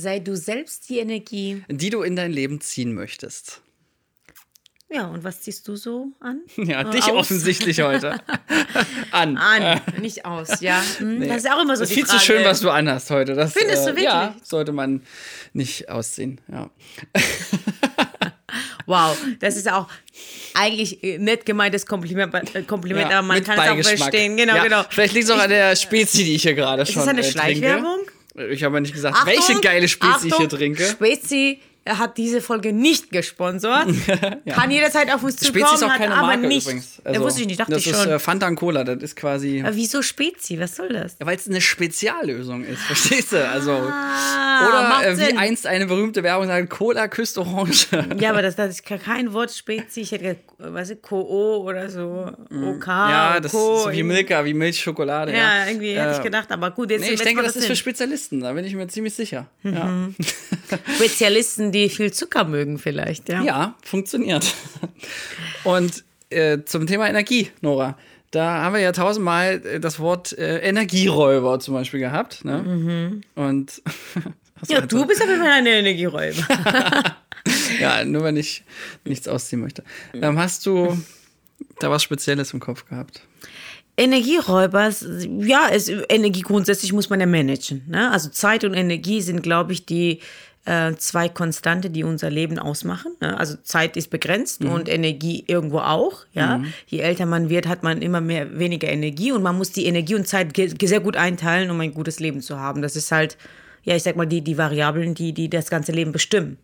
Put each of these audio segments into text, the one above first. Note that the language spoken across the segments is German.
Sei du selbst die Energie. die du in dein Leben ziehen möchtest. Ja, und was ziehst du so an? Ja, Äh, dich aus? offensichtlich heute. An. An, nicht aus, ja. Hm, Das ist auch immer so Das ist die viel Frage. zu schön, was du anhast heute. Das, Findest du äh, Ja, wirklich? sollte man nicht ausziehen. Ja. Wow, das ist auch eigentlich äh, nett gemeintes Kompliment, äh, Kompliment Ja, aber man kann es auch verstehen. Genau, ja, genau. Vielleicht liegt es auch an der Spezi, die ich hier gerade schon Ist das eine äh, Schleichwerbung? Trinke. Ich habe ja nicht gesagt, Achtung, welche geile Spezi ich hier Achtung, trinke. Spezi hat diese Folge nicht gesponsert. Kann jederzeit auf uns zukommen, Spezi ist auch hat keine aber Marke nicht. übrigens. ja, wusste ich nicht, dachte das ich ist schon. äh, Fanta Cola, das ist quasi, aber wieso Spezi? Was soll das? weil es eine Speziallösung ist, verstehst du? Also, Ah, oder äh, wie Sinn. einst eine berühmte Werbung sagt, Cola küsst Orange. Ja, aber das, das ist kein Wort Spezi. Ich hätte gesagt, was ist Co oder so. OK. ja, das Co, ist wie Milka, wie Milchschokolade. Ja, irgendwie hätte ich Äh, gedacht, aber gut, jetzt Nee, ich denke, macht das ist für Sinn. Spezialisten, da bin ich mir ziemlich sicher. Ja. Spezialisten, die viel Zucker mögen, vielleicht, ja. Ja, funktioniert. Und äh, zum Thema Energie, Nora. Da haben wir ja tausendmal äh, das Wort äh, Energieräuber zum Beispiel gehabt. Ne? Und was Ja, war du bist aber immer eine Energieräuber. ja, nur wenn ich nichts ausziehen möchte. Ähm, hast du da was Spezielles im Kopf gehabt? Energieräuber, ja, es, Energie grundsätzlich muss man ja managen. Ne? Also Zeit und Energie sind, glaube ich, die äh, zwei Konstante, die unser Leben ausmachen. Ne? Also Zeit ist begrenzt und Energie irgendwo auch. Ja? Je älter man wird, hat man immer mehr weniger Energie und man muss die Energie und Zeit sehr gut einteilen, um ein gutes Leben zu haben. Das ist halt, ja, ich sag mal, die, die Variablen, die, die das ganze Leben bestimmen.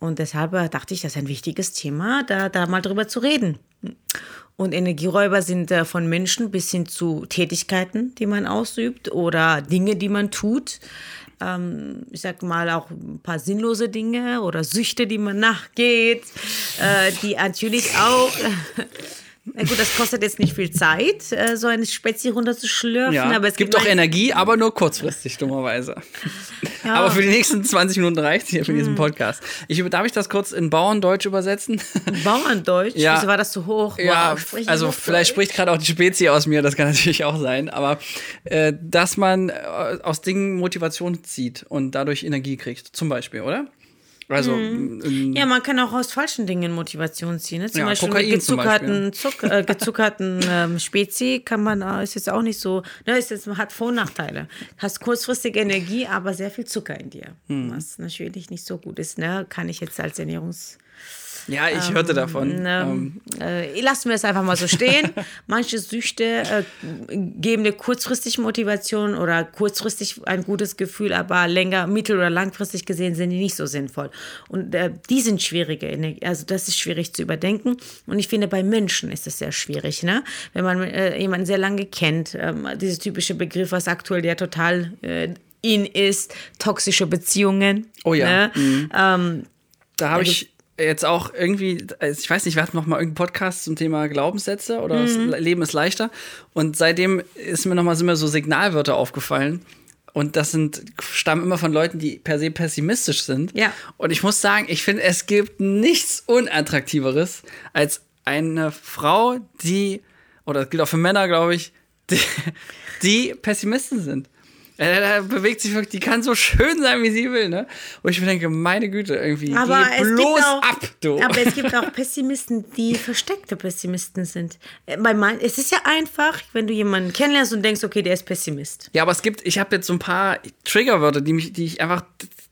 Und deshalb äh, dachte ich, das ist ein wichtiges Thema, da, da mal drüber zu reden. Und Energieräuber sind äh, von Menschen bis hin zu Tätigkeiten, die man ausübt oder Dinge, die man tut. Ähm, ich sag mal auch ein paar sinnlose Dinge oder Süchte, die man nachgeht, äh, die natürlich auch. Na gut, das kostet jetzt nicht viel Zeit, äh, so eine Spezi runterzuschlürfen, Ja, aber es gibt doch ein- Energie, aber nur kurzfristig, dummerweise. Ja. Aber für die nächsten 20 Minuten reicht es hier für Hm. diesen Podcast. Ich, darf ich das kurz in Bauerndeutsch übersetzen? Bauerndeutsch. Ja. Wieso war das zu hoch? Ja, Wow, also vielleicht spricht gerade auch die Spezie aus mir, das kann natürlich auch sein, aber äh, dass man äh, aus Dingen Motivation zieht und dadurch Energie kriegt, zum Beispiel, oder? Also, ähm, Ja, man kann auch aus falschen Dingen Motivation ziehen. Ne? Zum Ja, Beispiel Kokain mit gezuckerten, Zuck, äh, gezuckerten ähm, Spezi kann man, äh, ist jetzt auch nicht so, ne, ist jetzt, hat Vor- und Nachteile. Hast kurzfristige Energie, aber sehr viel Zucker in dir. Hm. Was natürlich nicht so gut ist, ne? Kann ich jetzt als Ernährungs... ja, ich hörte davon. Ähm, Ähm, äh, lassen wir es einfach mal so stehen. Manche Süchte äh, geben eine kurzfristige Motivation oder kurzfristig ein gutes Gefühl, aber länger, mittel- oder langfristig gesehen sind die nicht so sinnvoll. Und äh, die sind schwierige, also das ist schwierig zu überdenken. Und ich finde, bei Menschen ist es sehr schwierig, ne? Wenn man äh, jemanden sehr lange kennt, ähm, dieses typische Begriff, was aktuell ja total äh, in ist, toxische Beziehungen. Oh ja. Ne? Ähm, da habe ich jetzt auch irgendwie, also ich weiß nicht, wir hatten noch mal irgendeinen Podcast zum Thema Glaubenssätze oder das Mhm. Leben ist leichter. Und seitdem ist mir noch mal, sind mir so Signalwörter aufgefallen. Und das sind, stammen immer von Leuten, die per se pessimistisch sind. Ja. Und ich muss sagen, ich finde, es gibt nichts Unattraktiveres als eine Frau, die, oder das gilt auch für Männer, glaube ich, die, die Pessimisten sind. Da bewegt sich wirklich, die kann so schön sein, wie sie will, ne? Wo ich mir denke, meine Güte, irgendwie, Aber geh es gibt bloß auch, ab, du. Aber es gibt auch Pessimisten, die versteckte Pessimisten sind. Äh, Bei mein, es ist ja einfach, wenn du jemanden kennenlernst und denkst, okay, der ist Pessimist. Ja, aber es gibt, ich habe jetzt so ein paar Triggerwörter, die mich, die ich einfach,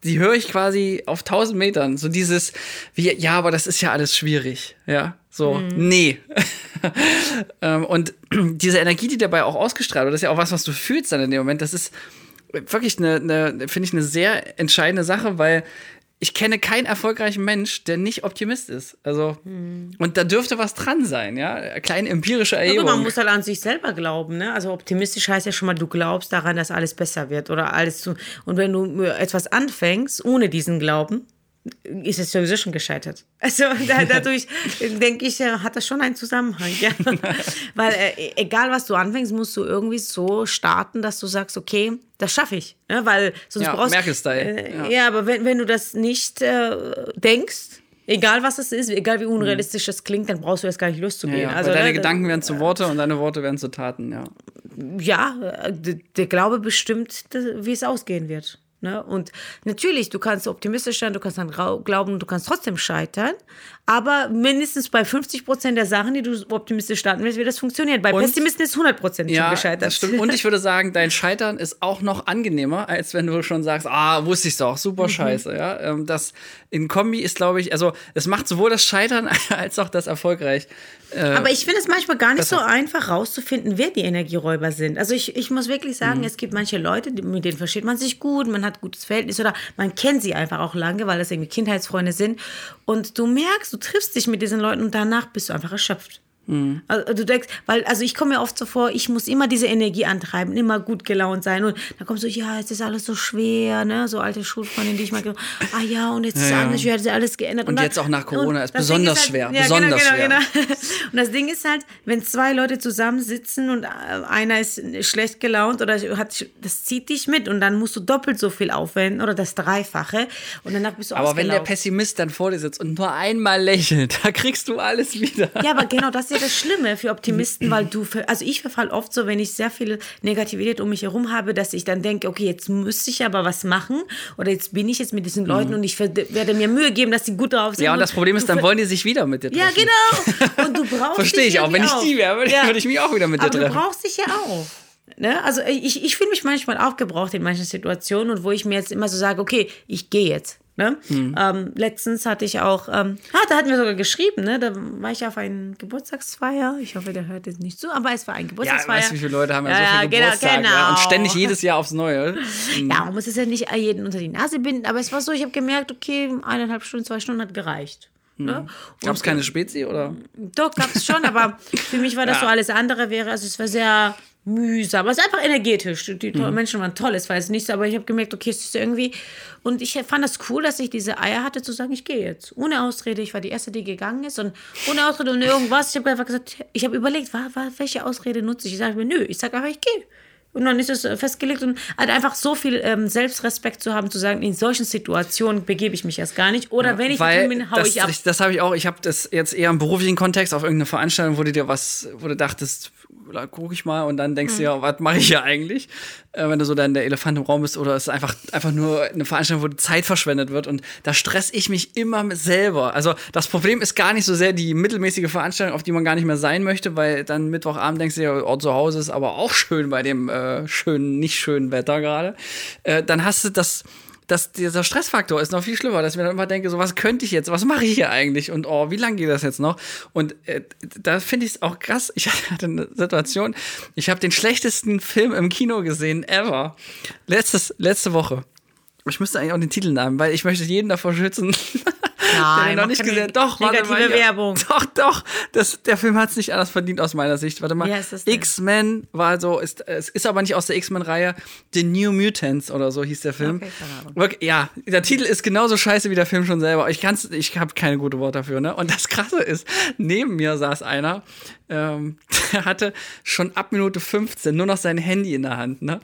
die höre ich quasi auf tausend Metern. So dieses, wie, ja, aber das ist ja alles schwierig. Ja, so, Mhm. nee. ähm, und diese Energie, die dabei auch ausgestrahlt wird, das ist ja auch was, was du fühlst dann in dem Moment. Das ist wirklich eine, eine finde ich, eine sehr entscheidende Sache, weil ich kenne keinen erfolgreichen Mensch, der nicht Optimist ist. Also, und da dürfte was dran sein, ja. Kleine empirische Erhebung. man muss halt an sich selber glauben. Ne? Also optimistisch heißt ja schon mal, du glaubst daran, dass alles besser wird oder alles zu. Und wenn du etwas anfängst ohne diesen Glauben, ist es sowieso schon gescheitert. Also da, dadurch denke ich, äh, hat das schon einen Zusammenhang. Ja? Weil äh, egal was du anfängst, musst du irgendwie so starten, dass du sagst, okay, das schaffe ich. Ne? Weil sonst Ja, brauchst Merkel-Style. Äh, Ja. ja. aber wenn, wenn du das nicht äh, denkst, egal was es ist, egal wie unrealistisch das klingt, dann brauchst du jetzt gar nicht loszugehen. Ja, also weil deine ne, Gedanken werden zu Worte und deine Worte werden zu Taten, ja. ja, äh, der Glaube bestimmt, wie es ausgehen wird. Ne? Und natürlich, du kannst optimistisch sein, du kannst dann glauben, du kannst trotzdem scheitern. Aber mindestens bei 50 Prozent der Sachen, die du optimistisch starten willst, wird das funktionieren. Bei und, Pessimisten ist 100 Prozent ja, schon gescheitert. Das stimmt. Und ich würde sagen, dein Scheitern ist auch noch angenehmer, als wenn du schon sagst, ah, wusste ich doch, super mhm. scheiße. Ja? Ähm, das in Kombi ist, glaube ich, also es macht sowohl das Scheitern als auch das erfolgreich. Äh, Aber ich finde es manchmal gar nicht so einfach rauszufinden, wer die Energieräuber sind. Also ich, ich muss wirklich sagen, mhm. es gibt manche Leute, mit denen versteht man sich gut, man hat gutes Verhältnis oder man kennt sie einfach auch lange, weil das irgendwie Kindheitsfreunde sind. Und du merkst, du triffst dich mit diesen Leuten und danach bist du einfach erschöpft. Mhm. Also, du denkst, weil, also ich komme mir oft so vor, ich muss immer diese Energie antreiben, immer gut gelaunt sein. Und dann kommst du, ja, es ist alles so schwer, ne? So alte Schulfreundin, die ich mal gesagt ah ja, und jetzt ist ja, alles schwer, hat sich alles geändert. Und, und jetzt auch nach Corona ist besonders halt, schwer. Ja, genau, besonders genau, genau, schwer. Genau. Und das Ding ist halt, wenn zwei Leute zusammensitzen und äh, einer ist schlecht gelaunt oder hat, das zieht dich mit und dann musst du doppelt so viel aufwenden oder das Dreifache und danach bist du Aber wenn der Pessimist dann vor dir sitzt und nur einmal lächelt, da kriegst du alles wieder. Ja, aber genau das ist ja das Schlimme für Optimisten, weil du, also ich verfall oft so, wenn ich sehr viel Negativität um mich herum habe, dass ich dann denke, okay, jetzt müsste ich aber was machen oder jetzt bin ich jetzt mit diesen Leuten mhm. und ich werde mir Mühe geben, dass sie gut drauf sind. Ja, und das Problem ist, dann wollen die sich wieder mit dir treffen. Ja, genau. Und du brauchst Verstehe ich auch. Wenn ich die wäre, würde, ja. ich mich auch wieder mit dir aber treffen. du brauchst dich ja auch. Ne? Also ich, ich fühle mich manchmal aufgebraucht in manchen Situationen und wo ich mir jetzt immer so sage, okay, ich gehe jetzt. Ne? Mhm. Ähm, letztens hatte ich auch, ähm, ah, da hatten wir sogar geschrieben, ne? da war ich auf einen Geburtstagsfeier. Ich hoffe, der hört jetzt nicht zu, aber es war ein Geburtstagsfeier. Ja, weißt du, wie viele Leute haben ja, ja so viel genau, Geburtstag genau. Ja? und ständig jedes Jahr aufs Neue. Mhm. Ja, man muss es ja nicht jeden unter die Nase binden, aber es war so, ich habe gemerkt, okay, eineinhalb Stunden, zwei Stunden hat gereicht. Ne? Mhm. Gab es keine Spezi oder? Doch, gab es schon, aber für mich war das ja. so alles andere wäre, also es war sehr mühsam. Es ist einfach energetisch. Die mhm. Menschen waren toll, es war jetzt nichts, aber ich habe gemerkt, okay, es ist irgendwie. Und ich fand das cool, dass ich diese Eier hatte, zu sagen, ich gehe jetzt. Ohne Ausrede. Ich war die Erste, die gegangen ist. Und ohne Ausrede und irgendwas. Ich habe einfach gesagt, ich habe überlegt, war, war, welche Ausrede nutze ich? Ich sage mir, nö, ich sage einfach, ich gehe. Und dann ist es äh, festgelegt und halt einfach so viel ähm, Selbstrespekt zu haben, zu sagen, in solchen Situationen begebe ich mich erst gar nicht. Oder ja, wenn ich weil bin, hau ich ab. Das, das habe ich auch. Ich habe das jetzt eher im beruflichen Kontext auf irgendeine Veranstaltung, wo du dir was, wo du dachtest, gucke ich mal und dann denkst du mhm. ja, was mache ich hier eigentlich, äh, wenn du so dann der Elefant im Raum bist oder es ist einfach, einfach nur eine Veranstaltung, wo Zeit verschwendet wird und da stress ich mich immer selber. Also das Problem ist gar nicht so sehr die mittelmäßige Veranstaltung, auf die man gar nicht mehr sein möchte, weil dann Mittwochabend denkst du ja, oh, zu Hause ist aber auch schön bei dem äh, schönen, nicht schönen Wetter gerade. Äh, dann hast du das dass dieser Stressfaktor ist noch viel schlimmer, dass ich mir dann immer denke, so was könnte ich jetzt, was mache ich hier eigentlich und oh, wie lange geht das jetzt noch? Und äh, da finde ich es auch krass. Ich hatte eine Situation, ich habe den schlechtesten Film im Kino gesehen ever. Letztes, letzte Woche. Ich müsste eigentlich auch den Titel nehmen, weil ich möchte jeden davor schützen. Nein, noch nicht gesehen. Doch, negative warte mal, Werbung. Doch, doch. Das, der Film hat es nicht anders verdient aus meiner Sicht. Warte mal. X-Men war so, ist, es ist aber nicht aus der X-Men-Reihe. The New Mutants oder so hieß der Film. Okay. Ja, der Titel ist genauso scheiße wie der Film schon selber. Ich kann's, ich habe keine gute Worte dafür, ne? Und das Krasse ist, neben mir saß einer, ähm, der hatte schon ab Minute 15 nur noch sein Handy in der Hand, ne?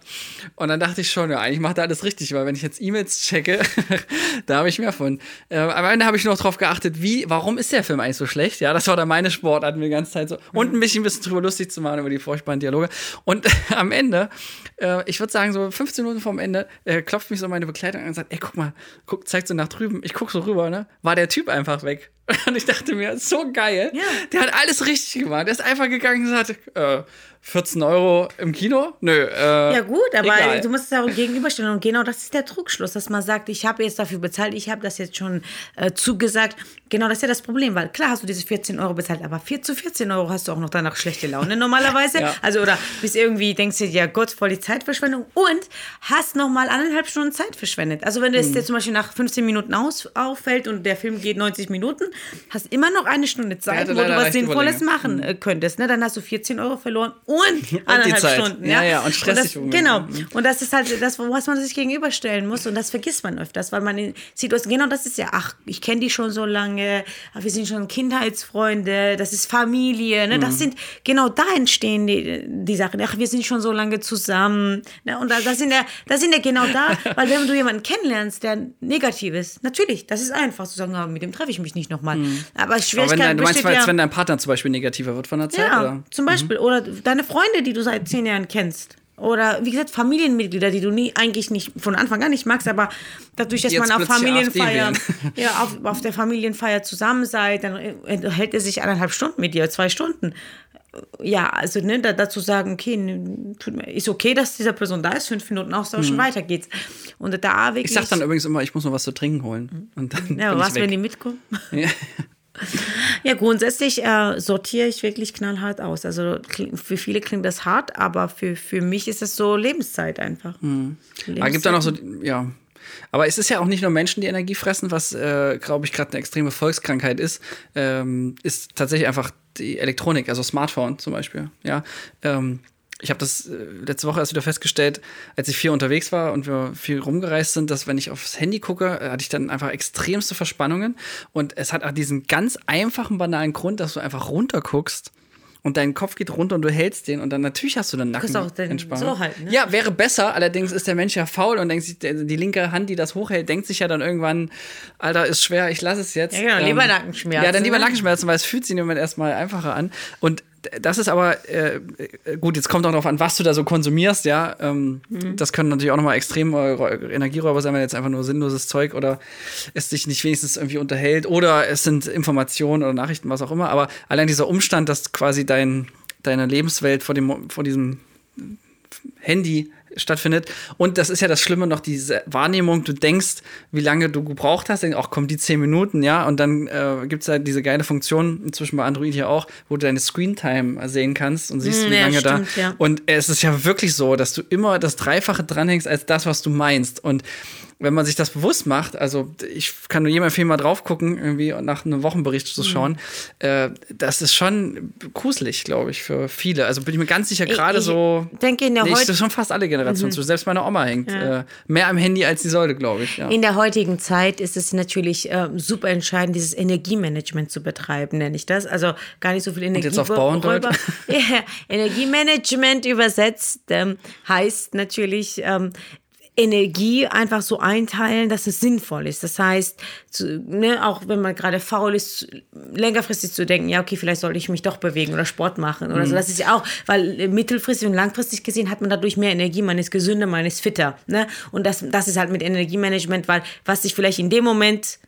Und dann dachte ich schon, ja, eigentlich macht er alles richtig, weil wenn ich jetzt E-Mails checke, da habe ich mehr von. Äh, am Ende habe ich noch drauf geachtet, wie, warum ist der Film eigentlich so schlecht? Ja, das war dann meine Sportart mir die ganze Zeit so. Und ein bisschen, ein bisschen drüber lustig zu machen über die furchtbaren Dialoge. Und am Ende, äh, ich würde sagen, so 15 Minuten vorm Ende, äh, klopft mich so meine Begleitung an und sagt, ey, guck mal, guck, zeigt so nach drüben. Ich guck so rüber, ne? War der Typ einfach weg. Und ich dachte mir, so geil. Ja. Der hat alles richtig gemacht. Der ist einfach gegangen und gesagt, äh, 14 Euro im Kino? Nö. Äh, ja, gut, aber egal. du musst es auch gegenüberstellen. Und genau das ist der Trugschluss, dass man sagt, ich habe jetzt dafür bezahlt, ich habe das jetzt schon äh, zugesagt. Genau das ist ja das Problem, weil klar hast du diese 14 Euro bezahlt, aber 4 zu 14 Euro hast du auch noch danach schlechte Laune normalerweise. ja. Also, oder bist irgendwie, denkst du dir, ja Gott, voll die Zeitverschwendung und hast nochmal anderthalb Stunden Zeit verschwendet. Also, wenn das hm. dir zum Beispiel nach 15 Minuten aus, auffällt und der Film geht 90 Minuten, hast immer noch eine Stunde Zeit, wo du was Sinnvolles machen hm. könntest. Ne? Dann hast du 14 Euro verloren und anderthalb und Stunden. Ja, ja, ja und stressig. Und das, genau. Mhm. Und das ist halt das, was man sich gegenüberstellen muss. Und das vergisst man öfters, weil man sieht, genau das ist ja, ach, ich kenne die schon so lange, wir sind schon Kindheitsfreunde, das ist Familie. Ne? Das mhm. sind, genau da entstehen die, die Sachen. Ach, wir sind schon so lange zusammen. Ne? Und das sind ja, das sind ja genau da, weil wenn du jemanden kennenlernst, der negativ ist, natürlich, das ist einfach zu sagen, mit dem treffe ich mich nicht nochmal. Mhm. Aber Schwierigkeit Aber wenn, du meinst, ja, wenn dein Partner zum Beispiel negativer wird von der Zeit? Ja, oder? zum Beispiel. Mhm. Oder deine Freunde, die du seit zehn Jahren kennst. Oder wie gesagt, Familienmitglieder, die du nie, eigentlich nicht von Anfang an nicht magst, aber dadurch, dass Jetzt man auf Familienfeier, ja, auf, auf der Familienfeier zusammen seid, dann hält er sich eineinhalb Stunden mit dir, zwei Stunden. Ja, also ne, da, dazu sagen, okay, ne, ist okay, dass dieser Person da ist, fünf Minuten austauschen, weiter geht's. Und da wirklich. Mhm. Ich sag dann übrigens immer, ich muss noch was zu trinken holen. Und dann ja, aber was, wenn die mitkommen? Ja. Ja, grundsätzlich äh, sortiere ich wirklich knallhart aus. Also für viele klingt das hart, aber für, für mich ist es so Lebenszeit einfach. Mhm. Aber gibt da noch so, ja. Aber es ist ja auch nicht nur Menschen, die Energie fressen, was, äh, glaube ich, gerade eine extreme Volkskrankheit ist, ähm, ist tatsächlich einfach die Elektronik, also Smartphone zum Beispiel. Ja. Ähm, ich habe das äh, letzte Woche erst wieder festgestellt, als ich viel unterwegs war und wir viel rumgereist sind, dass wenn ich aufs Handy gucke, äh, hatte ich dann einfach extremste Verspannungen. Und es hat auch diesen ganz einfachen, banalen Grund, dass du einfach runterguckst und dein Kopf geht runter und du hältst den und dann natürlich hast du dann kannst auch den so halten, ne? Ja, wäre besser. Allerdings ist der Mensch ja faul und denkt sich, die linke Hand, die das hochhält, denkt sich ja dann irgendwann, Alter, ist schwer, ich lasse es jetzt. Ähm, Ja, genau, lieber Nackenschmerzen, Ja, dann lieber ne? Nackenschmerzen, weil es fühlt sich im Moment erstmal einfacher an. Und das ist aber, äh, äh, gut, jetzt kommt auch darauf an, was du da so konsumierst, ja. Ähm, Mhm. Das können natürlich auch nochmal extrem Energieräuber sein, wenn jetzt einfach nur sinnloses Zeug oder es dich nicht wenigstens irgendwie unterhält oder es sind Informationen oder Nachrichten, was auch immer. Aber allein dieser Umstand, dass quasi dein, deine Lebenswelt vor, dem, vor diesem Handy stattfindet. Und das ist ja das Schlimme noch, diese Wahrnehmung, du denkst, wie lange du gebraucht hast, denkst, auch kommen die zehn Minuten, ja, und dann äh, gibt es halt diese geile Funktion, inzwischen bei Android hier auch, wo du deine Screentime sehen kannst und siehst, Mm, wie ja, lange stimmt, da. ja. Und es ist ja wirklich so, dass du immer das Dreifache dranhängst als das, was du meinst. Und wenn man sich das bewusst macht, also ich kann nur jedem empfehlen, mal drauf gucken, irgendwie und nach einem Wochenbericht Mhm. zu schauen, äh, das ist schon gruselig, glaube ich, für viele. Also bin ich mir ganz sicher, gerade so. denke, in der Nee, ich- schon fast alle Generationen zu. Selbst meine Oma hängt Ja. äh, mehr am Handy, als sie sollte, glaube ich. Ja. In der heutigen Zeit ist es natürlich äh, super entscheidend, dieses Energiemanagement zu betreiben, nenne ich das. Also gar nicht so viel Energie. jetzt auf Bauerndeutsch? ja, Energiemanagement übersetzt ähm, heißt natürlich ähm, Energie einfach so einteilen, dass es sinnvoll ist. Das heißt, zu, ne, auch wenn man gerade faul ist, längerfristig zu denken, ja, okay, vielleicht sollte ich mich doch bewegen oder Sport machen oder Mhm. so. Das ist ja auch, weil mittelfristig und langfristig gesehen hat man dadurch mehr Energie, man ist gesünder, man ist fitter. Ne? Und das, das ist halt mit Energiemanagement, weil was sich vielleicht in dem Moment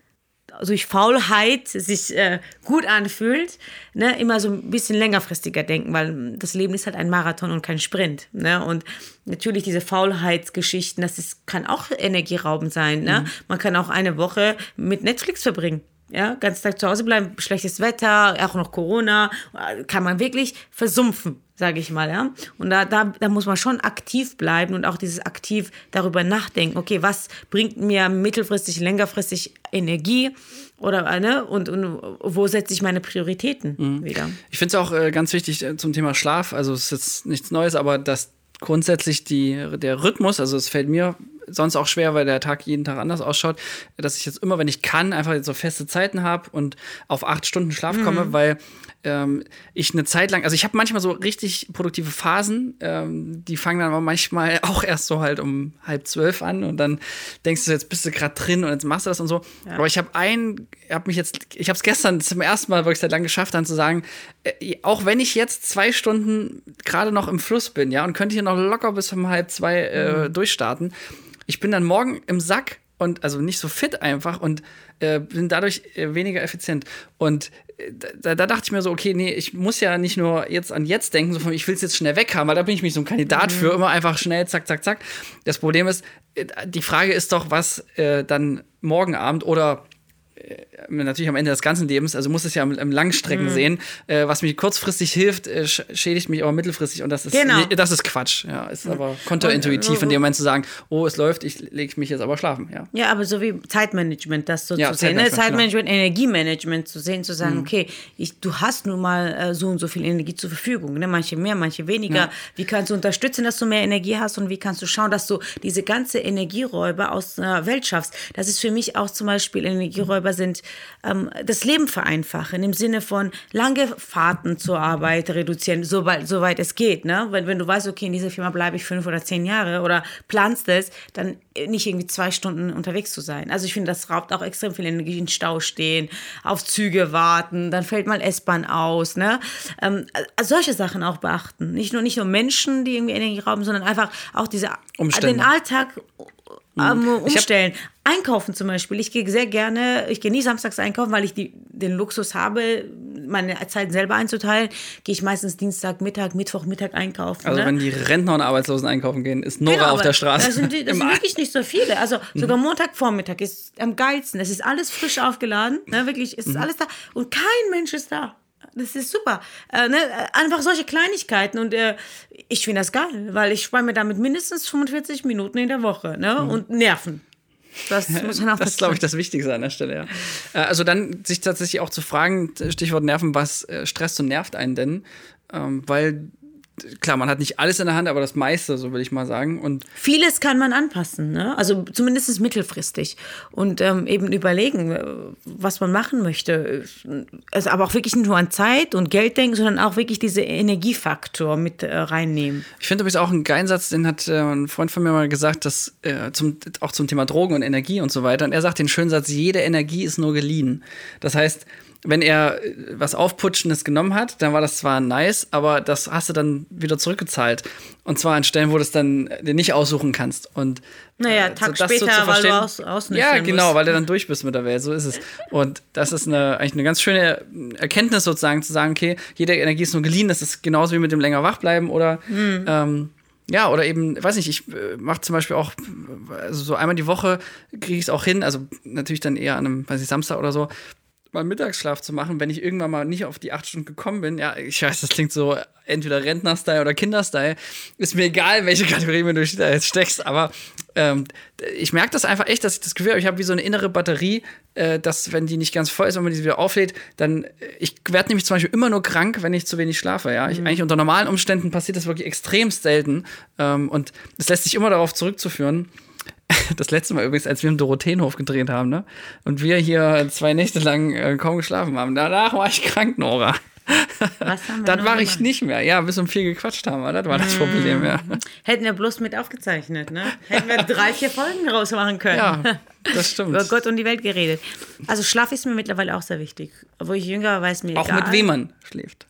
durch Faulheit sich äh, gut anfühlt, ne, immer so ein bisschen längerfristiger denken, weil das Leben ist halt ein Marathon und kein Sprint. Ne? Und natürlich diese Faulheitsgeschichten, das ist, kann auch energieraubend sein. Ne? Man kann auch eine Woche mit Netflix verbringen. Ja, ganz Tag zu Hause bleiben, schlechtes Wetter, auch noch Corona, kann man wirklich versumpfen, sage ich mal, ja. Und da, da, da muss man schon aktiv bleiben und auch dieses aktiv darüber nachdenken, okay, was bringt mir mittelfristig, längerfristig Energie oder eine und, und wo setze ich meine Prioritäten wieder? Ich finde es auch äh, ganz wichtig äh, zum Thema Schlaf. Also es ist jetzt nichts Neues, aber dass grundsätzlich die, der Rhythmus, also es fällt mir sonst auch schwer, weil der Tag jeden Tag anders ausschaut, dass ich jetzt immer, wenn ich kann, einfach so feste Zeiten habe und auf acht Stunden Schlaf komme, weil ähm, ich eine Zeit lang, also ich habe manchmal so richtig produktive Phasen, ähm, die fangen dann aber manchmal auch erst so halt um halb zwölf an und dann denkst du, jetzt bist du gerade drin und jetzt machst du das und so. Aber ich habe ein, habe mich jetzt, ich habe es gestern zum ersten Mal wirklich seit langem geschafft, dann zu sagen, äh, auch wenn ich jetzt zwei Stunden gerade noch im Fluss bin, ja, und könnte hier noch locker bis um halb zwei äh, durchstarten, ich bin dann morgen im Sack und also nicht so fit einfach und äh, bin dadurch äh, weniger effizient. Und äh, da, da dachte ich mir so, okay, nee, ich muss ja nicht nur jetzt an jetzt denken, so von, ich will es jetzt schnell weg haben, weil da bin ich mich so ein Kandidat für, immer einfach schnell, zack, zack, zack. Das Problem ist, äh, die Frage ist doch, was äh, dann morgen Abend oder natürlich am Ende des ganzen Lebens, also muss es ja im, im Langstrecken sehen, äh, was mich kurzfristig hilft, äh, sch- schädigt mich aber mittelfristig und das ist, Genau. nee, das ist Quatsch. Ja, ist aber kontraintuitiv in dem Moment zu sagen, oh, es läuft, ich lege mich jetzt aber schlafen. Ja. Ja, aber so wie Zeitmanagement, das so Ja, zu sehen. Ne? Zeitmanagement, Zeitmanagement, Energiemanagement zu sehen, zu sagen, okay, ich, du hast nun mal äh, so und so viel Energie zur Verfügung. Ne? Manche mehr, manche weniger. Wie kannst du unterstützen, dass du mehr Energie hast und wie kannst du schauen, dass du diese ganze Energieräuber aus der Welt schaffst? Das ist für mich auch zum Beispiel Energieräuber Energieräuber sind, ähm, das Leben vereinfachen, im Sinne von lange Fahrten zur Arbeit reduzieren, soweit, soweit es geht. Ne? Weil wenn du weißt, okay, in dieser Firma bleibe ich fünf oder zehn Jahre oder planst es, dann nicht irgendwie zwei Stunden unterwegs zu sein. Also ich finde, das raubt auch extrem viel Energie, in Stau stehen, auf Züge warten, dann fällt mal S-Bahn aus. Ne? Ähm, also solche Sachen auch beachten. Nicht nur, nicht nur Menschen, die irgendwie Energie rauben, sondern einfach auch diese, Umstände. den Alltag ähm, umstellen. Einkaufen zum Beispiel. Ich gehe sehr gerne, ich gehe nie samstags einkaufen, weil ich die, den Luxus habe, meine Zeit selber einzuteilen. Gehe ich meistens Dienstag, Mittag, Mittwoch, Mittag einkaufen. Also ne? wenn die Rentner und Arbeitslosen einkaufen gehen, ist Nora Genau, auf der Straße. Das sind, die- das sind wirklich nicht so viele. Also sogar Montagvormittag ist am geilsten. Es ist alles frisch aufgeladen. Ne, wirklich, es ist alles da. Und kein Mensch ist da. Das ist super. Äh, ne, äh, einfach solche Kleinigkeiten. Und äh, ich finde das geil, weil ich spare mir damit mindestens 45 Minuten in der Woche. Ne? Und Nerven. Das muss man auch Das ist, glaube ich, das Wichtigste an der Stelle, ja. Äh, Also dann sich tatsächlich auch zu fragen, Stichwort Nerven, was äh, stresst und nervt einen denn? Ähm, weil, klar, man hat nicht alles in der Hand, aber das meiste, so will ich mal sagen. Und Vieles kann man anpassen, ne? also zumindest mittelfristig und ähm, eben überlegen, äh, was man machen möchte. Also aber auch wirklich nicht nur an Zeit und Geld denken, sondern auch wirklich diese Energiefaktor mit äh, reinnehmen. ich finde übrigens auch einen geilen Satz, den hat äh, ein Freund von mir mal gesagt, dass äh, zum, auch zum Thema Drogen und Energie und so weiter. Und er sagt den schönen Satz, jede Energie ist nur geliehen. Das heißt, wenn er äh, was Aufputschendes genommen hat, dann war das zwar nice, aber das hast du dann wieder zurückgezahlt. Und zwar an Stellen, wo du es dann dir nicht aussuchen kannst. Und Naja, äh, Tag das später, weil du aus- Ja, genau, weil du dann durch bist mit der Welt. So ist es. Und das ist eine, eigentlich eine ganz schöne Erkenntnis sozusagen, zu sagen, okay, jede Energie ist nur geliehen. Das ist genauso wie mit dem länger wach bleiben oder Hm. ähm, ja, oder eben, weiß nicht, ich äh, mache zum Beispiel auch, also so einmal die Woche kriege ich es auch hin, also natürlich dann eher an einem, weiß ich, Samstag oder so, mal Mittagsschlaf zu machen, wenn ich irgendwann mal nicht auf die acht Stunden gekommen bin. Ja, ich weiß, das klingt so entweder Rentner-Style oder Kinder-Style. Ist mir egal, welche Kategorie du da jetzt steckst, aber ähm, ich merke das einfach echt, dass ich das Gefühl habe, ich habe wie so eine innere Batterie, äh, dass, wenn die nicht ganz voll ist, wenn man die wieder auflädt, dann, äh, ich werde nämlich zum Beispiel immer nur krank, wenn ich zu wenig schlafe, ja. Ich, Eigentlich unter normalen Umständen passiert das wirklich extremst selten ähm, und das lässt sich immer darauf zurückzuführen, das letzte Mal übrigens, als wir im Dorotheenhof gedreht haben, ne? Und wir hier zwei Nächte lang äh, kaum geschlafen haben. Danach war ich krank, Nora. Was haben wir Dann war ich nicht mehr. Ja, bis um vier gequatscht haben. Das war das Problem, ja. Hätten wir bloß mit aufgezeichnet, ne? Hätten wir drei, vier Folgen rausmachen können. Ja, das stimmt. Über Gott und die Welt geredet. Also Schlaf ist mir mittlerweile auch sehr wichtig. Wo ich jünger war, weiß mir Auch egal. mit wem man schläft.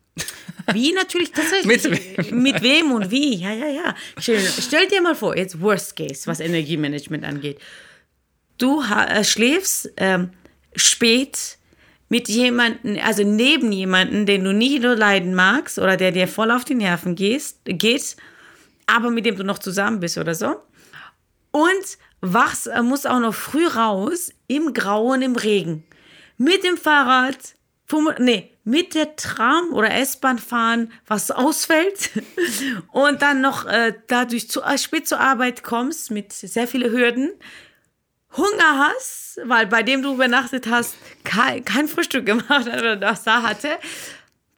Wie natürlich tatsächlich. Mit Mit wem und wie. Ja, ja, ja. Stell, stell dir mal vor, jetzt Worst Case, was Energiemanagement angeht. Du äh, schläfst ähm, spät mit jemanden, also neben jemanden, den du nicht nur leiden magst oder der dir voll auf die Nerven gehst, geht, aber mit dem du noch zusammen bist oder so. Und wachst, äh, musst auch noch früh raus im Grauen, im Regen. Mit dem Fahrrad, vom- nee, mit der Tram oder S-Bahn fahren, was ausfällt. Und dann noch äh, dadurch zu, äh, spät zur Arbeit kommst mit sehr vielen Hürden. Hunger hast, weil bei dem du übernachtet hast, kein, kein Frühstück gemacht oder das da hatte.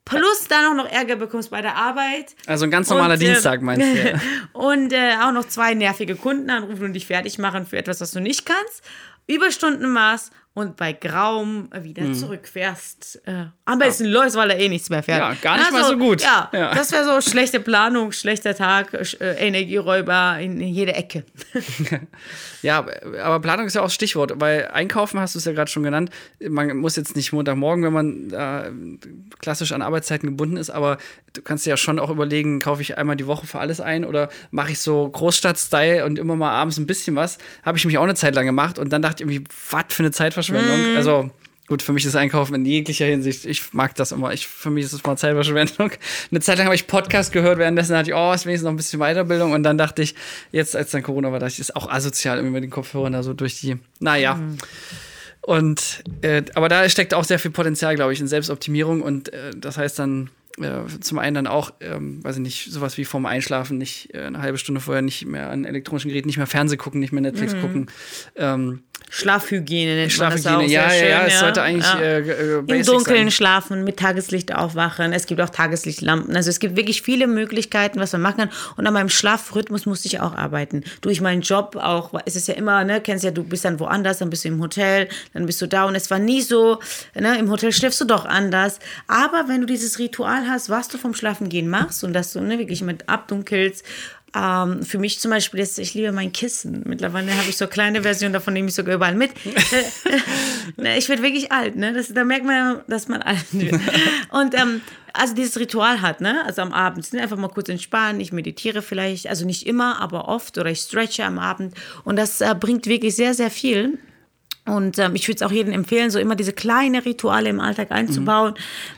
Plus dann auch noch Ärger bekommst bei der Arbeit. Also ein ganz normaler Und, äh, Dienstag, meinst du? Ja. Und äh, auch noch zwei nervige Kunden anrufen und dich fertig machen für etwas, was du nicht kannst. Überstundenmaß und bei Grauem wieder Mhm. zurückfährst. Äh, am besten läufst, weil er eh nichts mehr fährt. Ja, gar nicht mal so gut. Ja, Ja. das wäre so schlechte Planung, schlechter Tag, äh, Energieräuber in, in jede Ecke. Ja, aber Planung ist ja auch das Stichwort, weil Einkaufen hast du es ja gerade schon genannt. Man muss jetzt nicht Montagmorgen, wenn man äh, klassisch an Arbeitszeiten gebunden ist, aber du kannst dir ja schon auch überlegen, kaufe ich einmal die Woche für alles ein oder mache ich so Großstadt-Style und immer mal abends ein bisschen was. Habe ich mich auch eine Zeit lang gemacht und dann dachte ich irgendwie, was für eine Zeitverschwendung. Also Gut, für mich ist Einkaufen in jeglicher Hinsicht, ich mag das immer. Ich, für mich ist es mal Zeitverschwendung. Eine Zeit lang habe ich Podcast gehört, währenddessen dachte ich, oh, ist wenigstens noch ein bisschen Weiterbildung. Und dann dachte ich, jetzt als dann Corona war, dachte ich, ist auch asozial, irgendwie mit den Kopfhörern da so durch die, naja. Und, äh, aber da steckt auch sehr viel Potenzial, glaube ich, in Selbstoptimierung. Und äh, das heißt dann äh, zum einen dann auch, ähm, weiß ich nicht, sowas wie vorm Einschlafen, nicht äh, eine halbe Stunde vorher nicht mehr an elektronischen Geräten, nicht mehr Fernseh gucken, nicht mehr Netflix gucken. Ähm, Schlafhygiene nennt man das Schlafhygiene, auch. ja, sehr ja, schön, ja, es sollte eigentlich äh, äh, Im Dunkeln sein. schlafen, mit Tageslicht aufwachen. Es gibt auch Tageslichtlampen. Also es gibt wirklich viele Möglichkeiten, was man machen kann. Und an meinem Schlafrhythmus musste ich auch arbeiten. Durch meinen Job auch, ist es ja immer, ne, kennst ja, du bist dann woanders, dann bist du im Hotel, dann bist du da und es war nie so, ne, im Hotel schläfst du doch anders. Aber wenn du dieses Ritual hast, was du vom Schlafengehen machst und dass du ne, wirklich mit abdunkelst, ähm, für mich zum Beispiel ist, ich liebe mein Kissen. Mittlerweile habe ich so eine kleine Version davon, nehme ich sogar überall mit. Ne, ich werde wirklich alt, ne? Das, da merkt man dass man alt wird. Und ähm, also dieses Ritual hat, ne? Also am Abend ne? einfach mal kurz entspannen. Ich meditiere vielleicht, also nicht immer, aber oft oder ich stretche am Abend. Und das äh, bringt wirklich sehr, sehr viel. Und ähm, ich würde es auch jedem empfehlen, so immer diese kleine Rituale im Alltag einzubauen.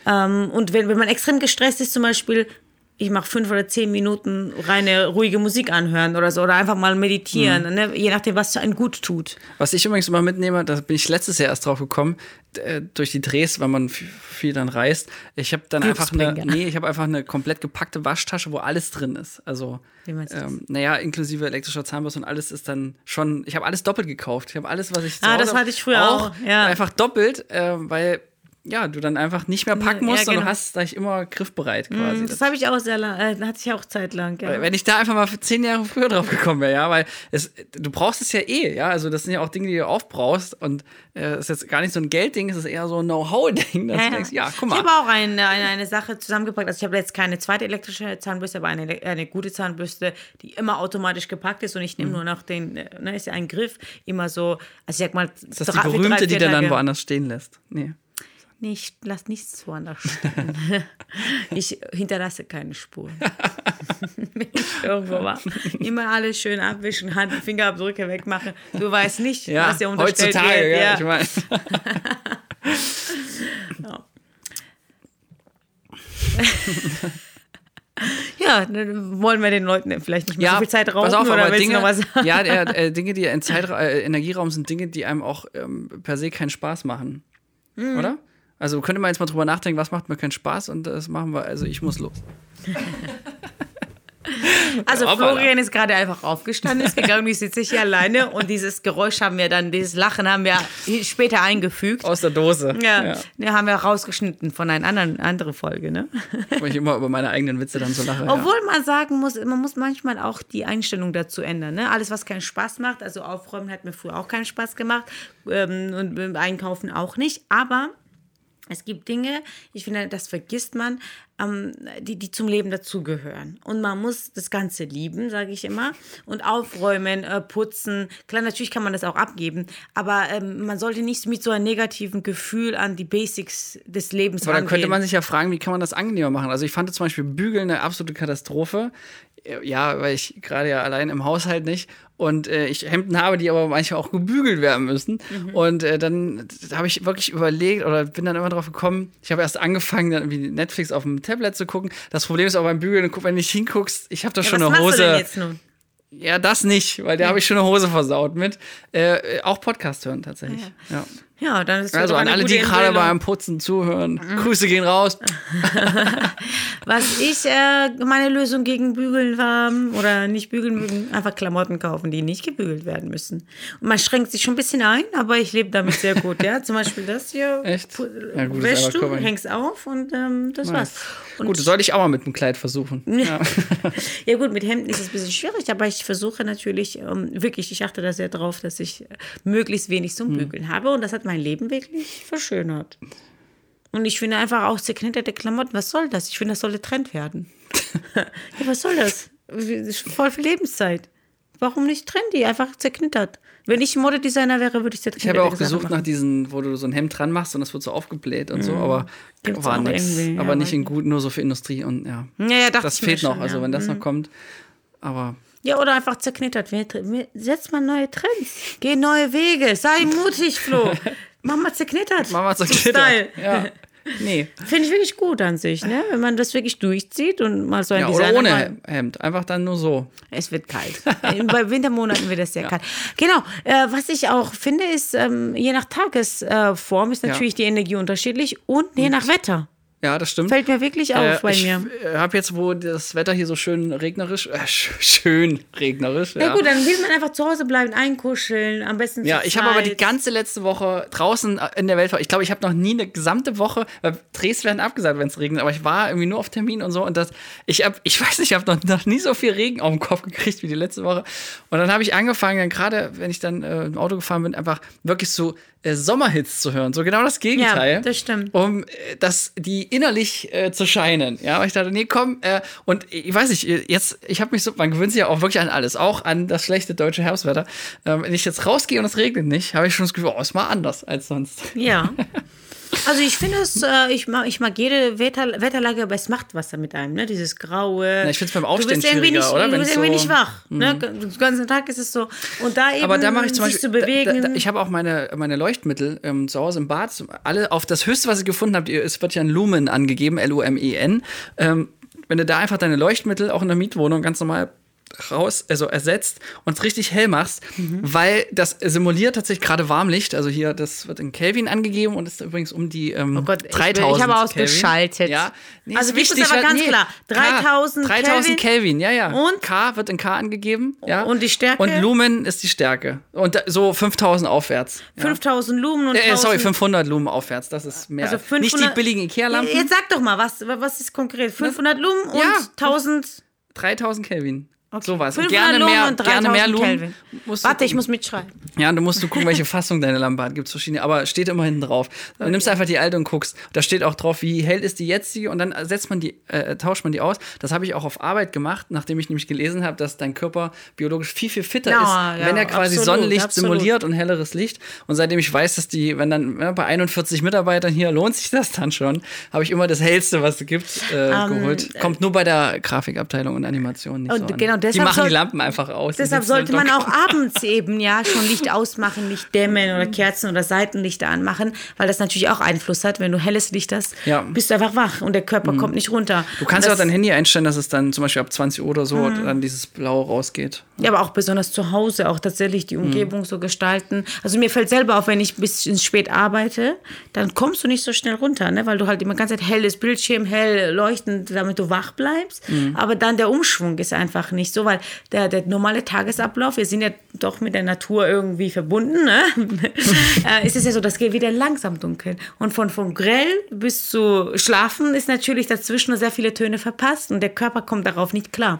Ähm, und wenn, wenn man extrem gestresst ist, zum Beispiel, ich mache fünf oder zehn Minuten reine ruhige Musik anhören oder so, oder einfach mal meditieren, ne? je nachdem, was einem gut tut. Was ich übrigens immer mitnehme, da bin ich letztes Jahr erst drauf gekommen, äh, durch die Drehs, weil man viel dann reist. Ich habe dann einfach eine, nee, ich habe einfach eine komplett gepackte Waschtasche, wo alles drin ist. Also, Wie meinst du das? ähm, naja, inklusive elektrischer Zahnbürste und alles ist dann schon, ich habe alles doppelt gekauft. Ich habe alles, was ich zu Ah, das hatte ich früher auch, ja. Einfach doppelt, äh, weil ja, du dann einfach nicht mehr packen Ja, musst, sondern genau. hast gleich immer griffbereit quasi. Das habe ich auch sehr lange, äh, hatte ich auch Zeit lang. Ja. Wenn ich da einfach mal für zehn Jahre früher drauf gekommen wäre, ja, weil es, du brauchst es ja eh, ja, also das sind ja auch Dinge, die du aufbrauchst und äh, ist jetzt gar nicht so ein Geldding, es ist eher so ein Know-how-Ding, dass du denkst, ja, guck Ich mal. habe auch eine, eine, eine Sache zusammengepackt. Also ich habe jetzt keine zweite elektrische Zahnbürste, aber eine, eine gute Zahnbürste, die immer automatisch gepackt ist und ich Mhm. nehme nur noch den, ne, ist ja ein Griff, immer so, also ich sag mal, Ist das die berühmte, die der dann woanders stehen lässt? Nee. Nee, ich lass nichts woanders stehen. ich hinterlasse keine Spuren. Irgendwo war. Immer alles schön abwischen, Hand, Fingerabdrücke wegmachen. Du weißt nicht, Ja, was dir unterstellt heutzutage, wird. ja, Ja. ich meine. Ja, dann wollen wir den Leuten vielleicht nicht mehr so viel Zeit rauben pass auf, oder Dinge, noch was sagen? ja, äh, Dinge, die in Zeit, äh, Energieraum sind Dinge, die einem auch ähm, per se keinen Spaß machen. Mhm. Oder? Also könnte man jetzt mal drüber nachdenken, was macht mir keinen Spaß und das machen wir, also ich muss los. Also Hoppala. Florian ist gerade einfach aufgestanden, ist gegangen, ich sitze hier alleine und dieses Geräusch haben wir dann, dieses Lachen haben wir später eingefügt. Aus der Dose. Ja, ja. ja. haben wir rausgeschnitten von einer anderen andere Folge, ne? Wo ich immer über meine eigenen Witze dann so lache. ja. Obwohl man sagen muss, man muss manchmal auch die Einstellung dazu ändern. Ne? Alles, was keinen Spaß macht, also aufräumen hat mir früher auch keinen Spaß gemacht ähm, und beim Einkaufen auch nicht. Aber es gibt Dinge, ich finde, das vergisst man, ähm, die, die zum Leben dazugehören. Und man muss das Ganze lieben, sage ich immer. Und aufräumen, äh, putzen. Klar, natürlich kann man das auch abgeben, aber ähm, man sollte nicht mit so einem negativen Gefühl an die Basics des Lebens Aber dann könnte rangehen. man sich ja fragen, wie kann man das angenehmer machen? Also ich fand zum Beispiel Bügeln eine absolute Katastrophe. Ja, weil ich gerade ja allein im Haushalt nicht und äh, ich Hemden habe, die aber manchmal auch gebügelt werden müssen. Und äh, dann habe ich wirklich überlegt oder bin dann immer drauf gekommen, ich habe erst angefangen, dann irgendwie Netflix auf dem Tablet zu gucken. Das Problem ist auch beim Bügeln, wenn du nicht hinguckst, ich habe da ja, schon eine Hose. jetzt nun? Ja, das nicht, weil da habe ich schon eine Hose versaut mit. Äh, auch Podcast hören tatsächlich. Ja. Ja, dann ist Also an alle, die gerade beim Putzen zuhören, Grüße gehen raus. Was ich, äh, meine Lösung gegen Bügeln war, oder nicht bügeln, bügeln, einfach Klamotten kaufen, die nicht gebügelt werden müssen. Und man schränkt sich schon ein bisschen ein, aber ich lebe damit sehr gut. Ja, zum Beispiel das hier. Echt? Ja, gut, wäschst du, hängst auf und ähm, das war's. Und Gut, das sollte ich auch mal mit einem Kleid versuchen. Ja. ja gut, mit Hemden ist es ein bisschen schwierig, aber ich versuche natürlich ähm, wirklich, ich achte da sehr drauf, dass ich möglichst wenig Hm. zum Bügeln habe und das hat mein Leben wirklich verschönert. Und ich finde einfach auch zerknitterte Klamotten, was soll das? Ich finde, das sollte Trend werden. ja, was soll das? Voll viel Lebenszeit. Warum nicht trendy? Einfach zerknittert. Wenn ich Modedesigner wäre, würde ich Ich zerknitterte habe auch gesucht machen. nach diesen, wo du so ein Hemd dran machst und das wird so aufgebläht und so, aber Mhm. Gibt's war nichts. ja, Aber nicht in gut, nur so für Industrie und ja. Ja, ja, dachte Das ich fehlt noch, schon, also ja. Mhm. wenn das noch kommt. Aber Ja, oder einfach zerknittert. Setz mal neue Trends. Geh neue Wege. Sei mutig, Flo. Mach mal zerknittert. Mama zerknittert. Style. Ja. Nee. Finde ich wirklich gut an sich, ne? Wenn man das wirklich durchzieht und mal so ein Ja, Designer oder ohne mal, Hemd. Einfach dann nur so. Es wird kalt. Bei Wintermonaten wird es sehr kalt. Genau. Äh, was ich auch finde, ist, ähm, je nach Tagesform ist Ja. natürlich die Energie unterschiedlich und je nach Wetter. Ja, das stimmt. Fällt mir wirklich auf Äh, bei ich mir. habe jetzt, wo das Wetter hier so schön regnerisch, äh, sch- schön regnerisch. Ja. gut, dann will man einfach zu Hause bleiben, einkuscheln, am besten Ja, ich habe aber die ganze letzte Woche draußen in der Welt. Ich glaube, ich habe noch nie eine gesamte Woche, weil Drehs werden abgesagt, wenn es regnet, aber ich war irgendwie nur auf Termin und so und das, ich habe, ich weiß nicht, ich habe noch, noch nie so viel Regen auf den Kopf gekriegt wie die letzte Woche. Und dann habe ich angefangen, dann gerade, wenn ich dann äh, im Auto gefahren bin, einfach wirklich so äh, Sommerhits zu hören. So genau das Gegenteil. Ja, das stimmt. Um äh, das, die innerlich äh, zu scheinen. Ja, aber ich dachte, nee, komm, äh, und ich weiß nicht, jetzt, ich habe mich so, man gewöhnt sich ja auch wirklich an alles, auch an das schlechte deutsche Herbstwetter. Ähm, wenn ich jetzt rausgehe und es regnet nicht, habe ich schon das Gefühl, oh, ist mal anders als sonst. Ja. Also ich finde es, äh, ich, mag, ich mag jede Wetter, Wetterlage, aber es macht was da mit einem, ne? Dieses Graue. Na, ich find's beim Du Aufstehen schwieriger, nicht, oder? Du bist irgendwie so- Mhm. nicht wach. Ne? Den ganzen Tag ist es so. Und da eben Aber da mache ich zum Beispiel, zu bewegen. Da, da, ich habe auch meine, meine Leuchtmittel ähm, zu Hause im Bad, alle auf das höchste, was ich gefunden habe, es wird ja ein Lumen angegeben, L-U-M-E-N. Ähm, wenn du da einfach deine Leuchtmittel auch in der Mietwohnung ganz normal raus, also ersetzt und es richtig hell machst, Mhm. weil das simuliert tatsächlich gerade Warmlicht. Also hier, das wird in Kelvin angegeben und ist übrigens um die ähm, Oh Gott, ich, 3000 ich habe Kelvin. ausgeschaltet. Ja, nee, also ist wichtig, aber weil- ganz nee, klar. K, 3000 3000 Kelvin, ja, ja. Und? K wird in K angegeben, ja. Und die Stärke? Und Lumen ist die Stärke. Und da- so 5000 aufwärts. Ja. 5000 Lumen und Äh, äh, sorry, 1000 500 Lumen aufwärts. Das ist mehr. Also 500, Nicht die billigen Ikea-Lampen. Jetzt sag doch mal, was, was ist konkret? 500 Lumen und Ja. 1000. 3000 Kelvin. Sowas. Und 500 gerne Lumen mehr, und gerne mehr 3000 Lumen. Kelvin. Musst du Warte, ich muss mitschreiben. Ja, und du musst du gucken, welche Fassung deine Lampe hat. Gibt es verschiedene, aber steht immer hinten drauf. Dann nimmst du einfach die alte und guckst. Da steht auch drauf, wie hell ist die jetzige und dann setzt man die, äh, tauscht man die aus. Das habe ich auch auf Arbeit gemacht, nachdem ich nämlich gelesen habe, dass dein Körper biologisch viel, viel fitter Ja, ist, ja, wenn er quasi absolut, Sonnenlicht absolut. simuliert und helleres Licht. Und seitdem ich weiß, dass die, wenn dann ja, bei 41 Mitarbeitern hier lohnt sich das dann schon, habe ich immer das hellste, was es gibt, äh, geholt. Kommt nur bei der Grafikabteilung und Animation nicht Und so an. genau die deshalb machen soll- die Lampen einfach aus. Die Deshalb sollte man auch abends eben ja schon Licht ausmachen, Licht dämmen oder Kerzen oder Seitenlichter anmachen, weil das natürlich auch Einfluss hat. Wenn du helles Licht hast, Ja. Mhm. bist du einfach wach und der Körper kommt nicht runter. Du kannst Und ja auch dein Handy einstellen, dass es dann zum Beispiel ab 20 Uhr oder so dann dieses Blau rausgeht. Ja, aber auch besonders zu Hause auch tatsächlich Mhm. die Umgebung so gestalten. Also mir fällt selber auf, wenn ich bis ins spät arbeite, dann kommst du nicht so schnell runter, ne? weil du halt immer ganz Zeit helles Bildschirm, hell leuchtend, damit du wach bleibst. Mhm. Aber dann der Umschwung ist einfach nicht so, weil der, der normale Tagesablauf, wir sind ja doch mit der Natur irgendwie verbunden, ne? äh, ist es ja so, das geht wieder langsam dunkel. Und von, von grell bis zu schlafen ist natürlich dazwischen sehr viele Töne verpasst und der Körper kommt darauf nicht klar.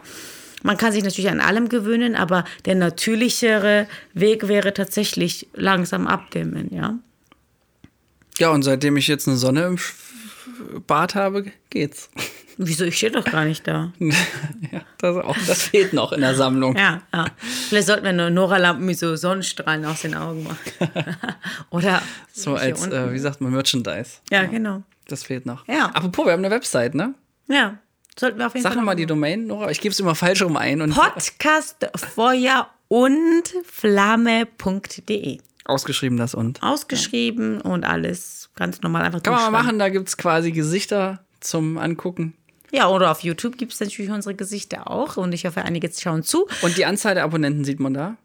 Man kann sich natürlich an allem gewöhnen, aber der natürlichere Weg wäre tatsächlich langsam abdämmen, ja. Ja, und seitdem ich jetzt eine Sonne im Bad habe, geht's. Wieso? Ich stehe doch gar nicht da. ja, das, auch, das fehlt noch in der Sammlung. Ja, ja. Vielleicht sollten wir nur Nora-Lampen mit so Sonnenstrahlen aus den Augen machen. Oder So als, äh, wie sagt man, Merchandise. Ja, genau. Das fehlt noch. Ja. Apropos, wir haben eine Website, ne? Ja, sollten wir auf jeden Sag Fall. mal die Domain, Nora. Ich gebe es immer falsch rum ein und Podcast Feuer und Flamme.de. ausgeschrieben das und. Ausgeschrieben und alles ganz normal einfach Kann man mal machen, da gibt es quasi Gesichter zum Angucken. Ja, oder auf YouTube gibt es natürlich unsere Gesichter auch und ich hoffe, einige schauen zu. Und die Anzahl der Abonnenten sieht man da.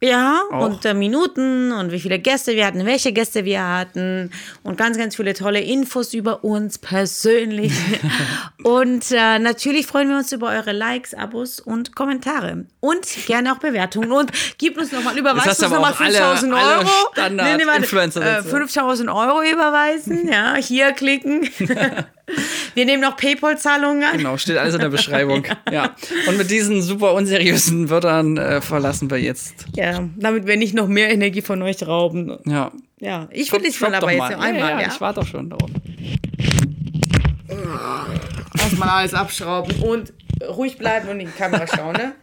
Ja, Auch. und äh, Minuten und wie viele Gäste wir hatten, welche Gäste wir hatten und ganz, ganz viele tolle Infos über uns persönlich. und äh, natürlich freuen wir uns über eure Likes, Abos und Kommentare. Und gerne auch Bewertungen. Und gebt uns nochmal, überweist uns nochmal auch alle- 5000 alle Euro. Standard- warte, äh, 5000 Euro überweisen, ja, hier klicken. wir nehmen noch Paypal-Zahlungen an. Genau, steht alles in der Beschreibung. ja. Und mit diesen super unseriösen Wörtern äh, verlassen wir jetzt. Ja, damit wir nicht noch mehr Energie von euch rauben. Ja. Ja, ich will Drop mal aber jetzt noch einmal. Ja, Ja, ja, ich warte doch schon darauf. Erstmal alles abschrauben und ruhig bleiben und in die Kamera schauen, ne?